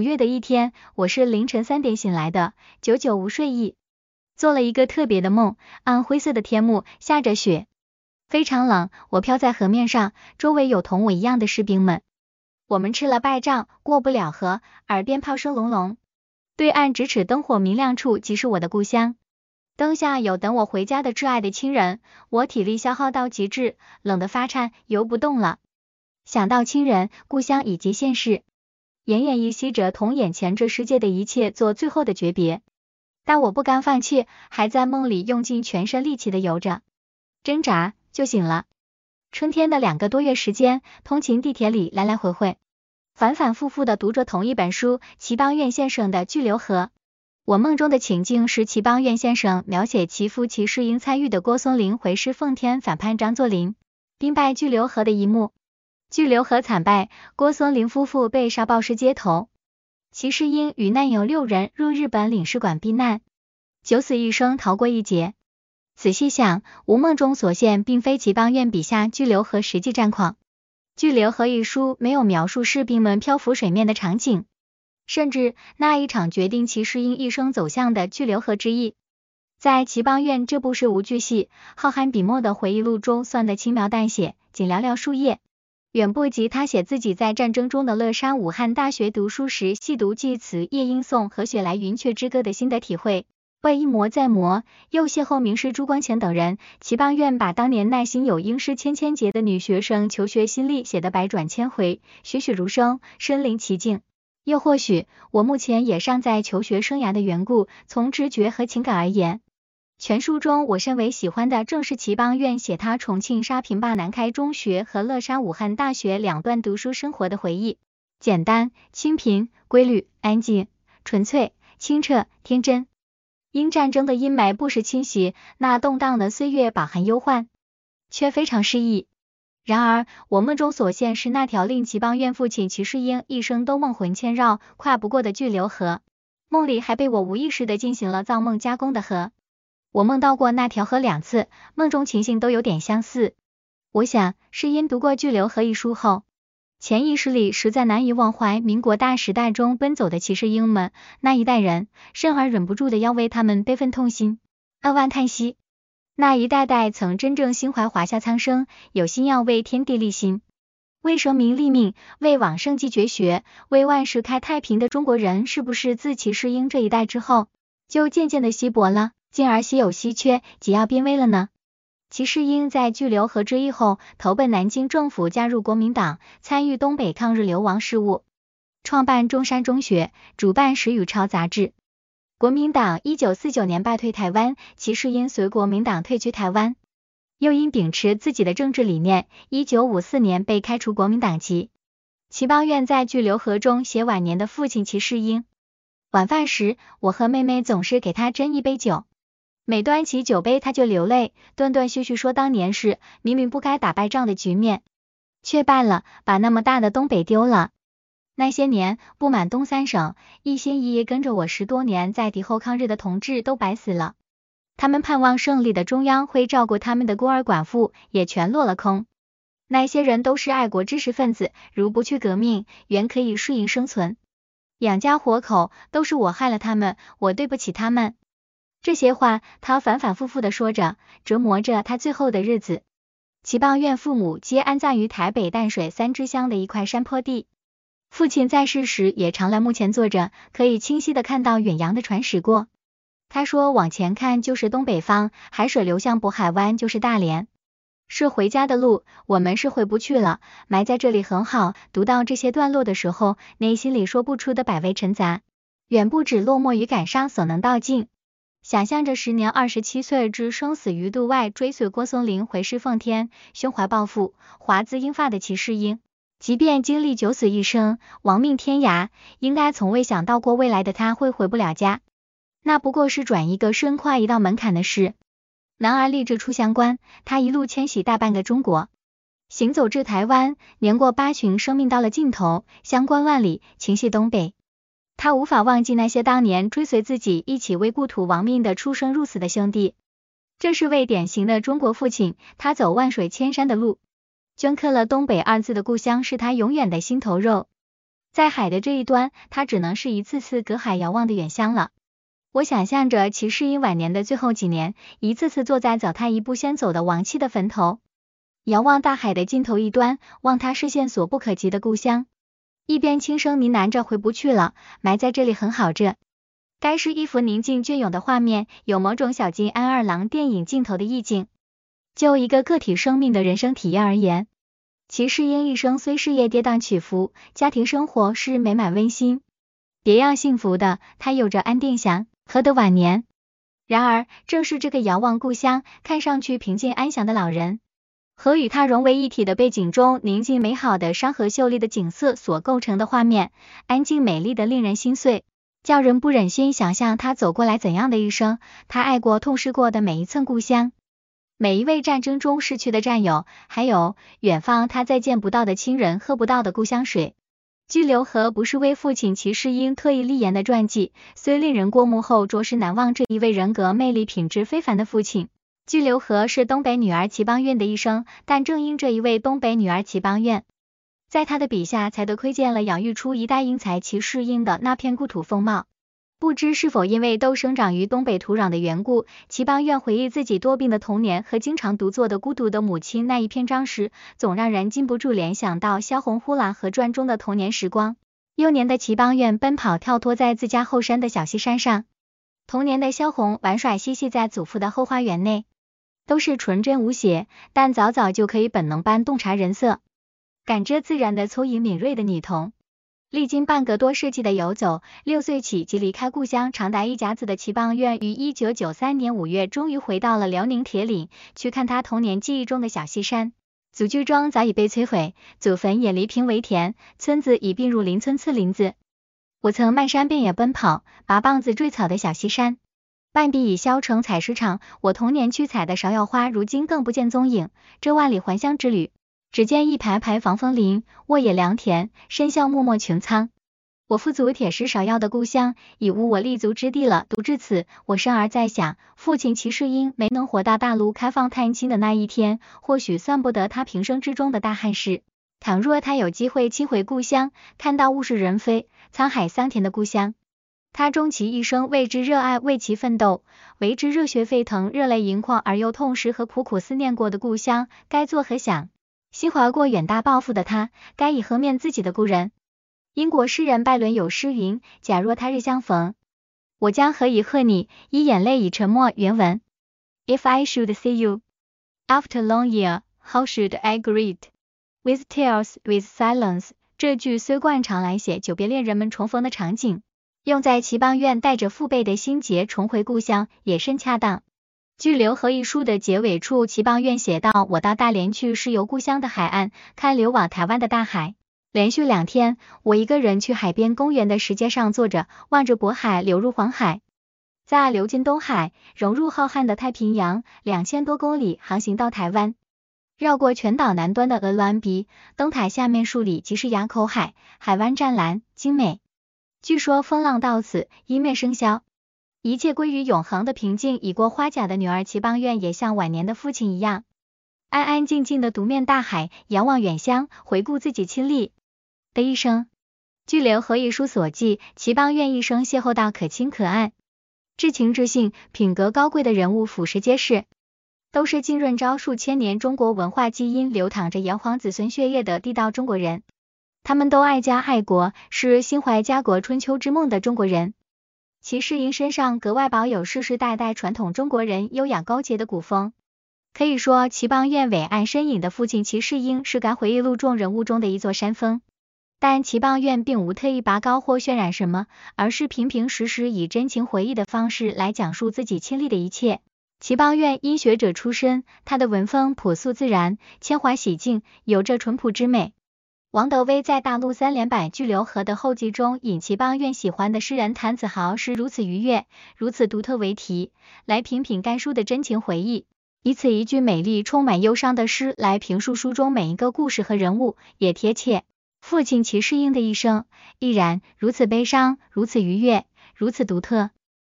五月的一天，我是凌晨三点醒来的，久久无睡意，做了一个特别的梦。暗灰色的天幕，下着雪，非常冷。我飘在河面上，周围有同我一样的士兵们。我们吃了败仗，过不了河，耳边炮声隆隆。对岸咫尺灯火明亮处，即是我的故乡。灯下有等我回家的挚爱的亲人。我体力消耗到极致，冷得发颤，游不动了。想到亲人、故乡以及现实，奄奄一息着同眼前这世界的一切做最后的诀别。但我不甘放弃，还在梦里用尽全身力气的游着，挣扎就醒了。春天的两个多月时间，通勤地铁里来来回回，反反复复的读着同一本书——齐邦彦先生的《巨流河》。我梦中的情境是齐邦彦先生描写其夫齐世英参与的郭松龄回师奉天反叛张作霖，兵败巨流河的一幕。巨流河惨败，郭松龄夫妇被杀暴尸街头，齐世英与难友六人入日本领事馆避难，九死一生逃过一劫。仔细想，吴梦中所现并非齐邦彦笔下巨流河实际战况。巨流河一书没有描述士兵们漂浮水面的场景，甚至那一场决定齐世英一生走向的巨流河之役，在齐邦彦这部是无巨细、浩瀚笔墨的回忆录中算得轻描淡写，仅寥寥数页，远不及他写自己在战争中的乐山武汉大学读书时细读济慈、夜莺颂和雪莱云雀之歌的心得体会。为一磨再磨，又邂逅名师朱光潜等人，齐邦彦把当年耐心有英师千千结的女学生求学心力写得百转千回，栩栩如生，身临其境。又或许，我目前也尚在求学生涯的缘故，从直觉和情感而言，全书中我甚为喜欢的正是齐邦愿写他重庆沙坪坝南开中学和乐山武汉大学两段读书生活的回忆，简单、清贫、规律、安静、纯粹、清澈、天真。因战争的阴霾不时侵袭，那动荡的岁月饱含忧患，却非常诗意。然而，我梦中所现是那条令齐邦愿父亲齐世英一生都梦魂牵绕、跨不过的巨流河。梦里还被我无意识的进行了造梦加工的河。我梦到过那条河两次，梦中情形都有点相似。我想，是因读过《巨流河》一书后。潜意识里实在难以忘怀民国大时代中奔走的骑士英们，那一代人，甚而忍不住的要为他们悲愤痛心，扼腕叹息。那一代代曾真正心怀华夏苍生，有心要为天地立心，为生民立命，为往圣继绝学，为万世开太平的中国人，是不是自骑士英这一代之后，就渐渐的稀薄了，进而稀有稀缺，紧要濒危了呢？齐世英在巨流河之役后，投奔南京政府，加入国民党，参与东北抗日流亡事务，创办中山中学，主办《史语抄》杂志。国民党一九四九年败退台湾，齐世英随国民党退居台湾，又因秉持自己的政治理念，一九五四年被开除国民党籍。齐邦彦在巨流河中写晚年的父亲齐世英。晚饭时，我和妹妹总是给他斟一杯酒。每端起酒杯，他就流泪，断断续续说当年是明明不该打败仗的局面，却败了，把那么大的东北丢了。那些年，不满东三省，一心一意跟着我十多年在敌后抗日的同志都白死了，他们盼望胜利的中央会照顾他们的孤儿寡妇，也全落了空。那些人都是爱国知识分子，如不去革命，原可以适应生存，养家活口，都是我害了他们，我对不起他们。这些话，他反反复复的说着，折磨着他最后的日子。齐邦彦父母皆安葬于台北淡水三支乡的一块山坡地。父亲在世时也常来墓前坐着，可以清晰的看到远洋的船驶过。他说，往前看就是东北方，海水流向渤海湾就是大连，是回家的路，我们是回不去了，埋在这里很好。读到这些段落的时候，内心里说不出的百味陈杂，远不止落寞与感伤所能道尽。想象着时年二十七岁之生死于度外，追随郭松龄回师奉天，胸怀抱负，华姿英发的齐世英，即便经历九死一生，亡命天涯，应该从未想到过未来的他会回不了家。那不过是转一个身，跨一道门槛的事。男儿立志出乡关，他一路迁徙大半个中国，行走至台湾，年过八旬，生命到了尽头，乡关万里，情系东北。他无法忘记那些当年追随自己一起为故土亡命的出生入死的兄弟，这是位典型的中国父亲。他走万水千山的路，镌刻了东北二字的故乡是他永远的心头肉。在海的这一端，他只能是一次次隔海遥望的远乡了。我想象着齐世英晚年的最后几年，一次次坐在早他一步先走的亡妻的坟头，遥望大海的尽头一端，望他视线所不可及的故乡，一边轻声呢喃着回不去了，埋在这里很好这。该是一幅宁静隽永的画面，有某种小津安二郎电影镜头的意境。就一个个体生命的人生体验而言，齐世英一生虽事业跌宕起伏，家庭生活是美满温馨、别样幸福的。他有着安定祥和的晚年。然而，正是这个遥望故乡、看上去平静安详的老人，和与他融为一体的背景中宁静美好的山河秀丽的景色所构成的画面，安静美丽的令人心碎。叫人不忍心想象他走过来怎样的一生，他爱过、痛失过的每一寸故乡，每一位战争中逝去的战友，还有远方他再见不到的亲人、喝不到的故乡水。居留河不是为父亲齐世英特意立言的传记，虽令人过目后着实难忘这一位人格魅力、品质非凡的父亲。居留河是东北女儿齐邦媛的一生，但正因这一位东北女儿齐邦媛。在他的笔下，才得窥见了养育出一代英才齐世英的那片故土风貌。不知是否因为都生长于东北土壤的缘故，齐邦媛回忆自己多病的童年和经常独坐的孤独的母亲那一篇章时，总让人禁不住联想到《萧红呼兰河传》中的童年时光。幼年的齐邦媛奔跑跳脱在自家后山的小溪山上，童年的萧红玩耍嬉戏在祖父的后花园内，都是纯真无邪，但早早就可以本能般洞察人色。感知自然的聪颖敏锐的女童，历经半个多世纪的游走，六岁起即离开故乡长达一甲子的齐邦媛，于一九九三年五月终于回到了辽宁铁岭，去看他童年记忆中的小西山。祖居庄早已被摧毁，祖坟也犁平为田，村子已并入邻村次林子。我曾漫山遍野奔跑，拔棒子坠草的小西山，半壁已削成采石场。我童年去采的芍药花，如今更不见踪影。这万里还乡之旅。只见一排排防风林，沃野良田，深巷默默穹苍。我父祖铁石芍药的故乡，已无我立足之地了。读至此，我生而在想，父亲齐世英没能活到大陆开放探亲的那一天，或许算不得他平生之中的大憾事。倘若他有机会亲回故乡，看到物是人非、沧海桑田的故乡，他终其一生为之热爱、为其奋斗、为之热血沸腾、热泪盈眶而又痛失和苦苦思念过的故乡，该作何想？心怀过远大抱负的他，该以何面自己的故人？英国诗人拜伦有诗云：“假若他日相逢，我将何以贺你？以眼泪，以沉默。”原文：If I should see you after long year, how should I greet? With tears, with silence。这句虽惯常来写久别恋人们重逢的场景，用在齐邦媛带着父辈的心结重回故乡，也甚恰当。据《留河》一书的结尾处，齐邦媛写道：“我到大连去，是游故乡的海岸，看流往台湾的大海。连续两天，我一个人去海边公园的石阶上坐着，望着渤海流入黄海，再流进东海，融入浩瀚的太平洋，两千多公里航行到台湾，绕过全岛南端的鹅銮鼻，灯塔下面数里即是崖口海，海湾湛蓝精美。据说风浪到此，一面生消。”一切归于永恒的平静。已过花甲的女儿齐邦媛也像晚年的父亲一样，安安静静的独面大海，仰望远乡，回顾自己亲历的一生。据《留河》一书所记，齐邦媛一生邂逅到可亲可爱、至情至性、品格高贵的人物，俯拾皆是，都是浸润着数千年中国文化基因、流淌着炎黄子孙血液的地道中国人。他们都爱家爱国，是心怀家国春秋之梦的中国人。齐世英身上格外保有世世代代传统中国人优雅高洁的古风，可以说齐邦媛伟岸身影的父亲齐世英是该回忆录中人物中的一座山峰。但齐邦媛并无特意拔高或渲染什么，而是平平实实以真情回忆的方式来讲述自己亲历的一切。齐邦媛因学者出身，他的文风朴素自然，铅华洗净，有着淳朴之美。王德威在大陆三连版《巨流河》的后记中，引齐邦媛喜欢的诗人谭子豪是如此愉悦、如此独特为题，来品品该书的真情回忆，以此一句美丽、充满忧伤的诗来评述书中每一个故事和人物，也贴切。父亲齐世英的一生，亦然如此悲伤，如此愉悦，如此独特。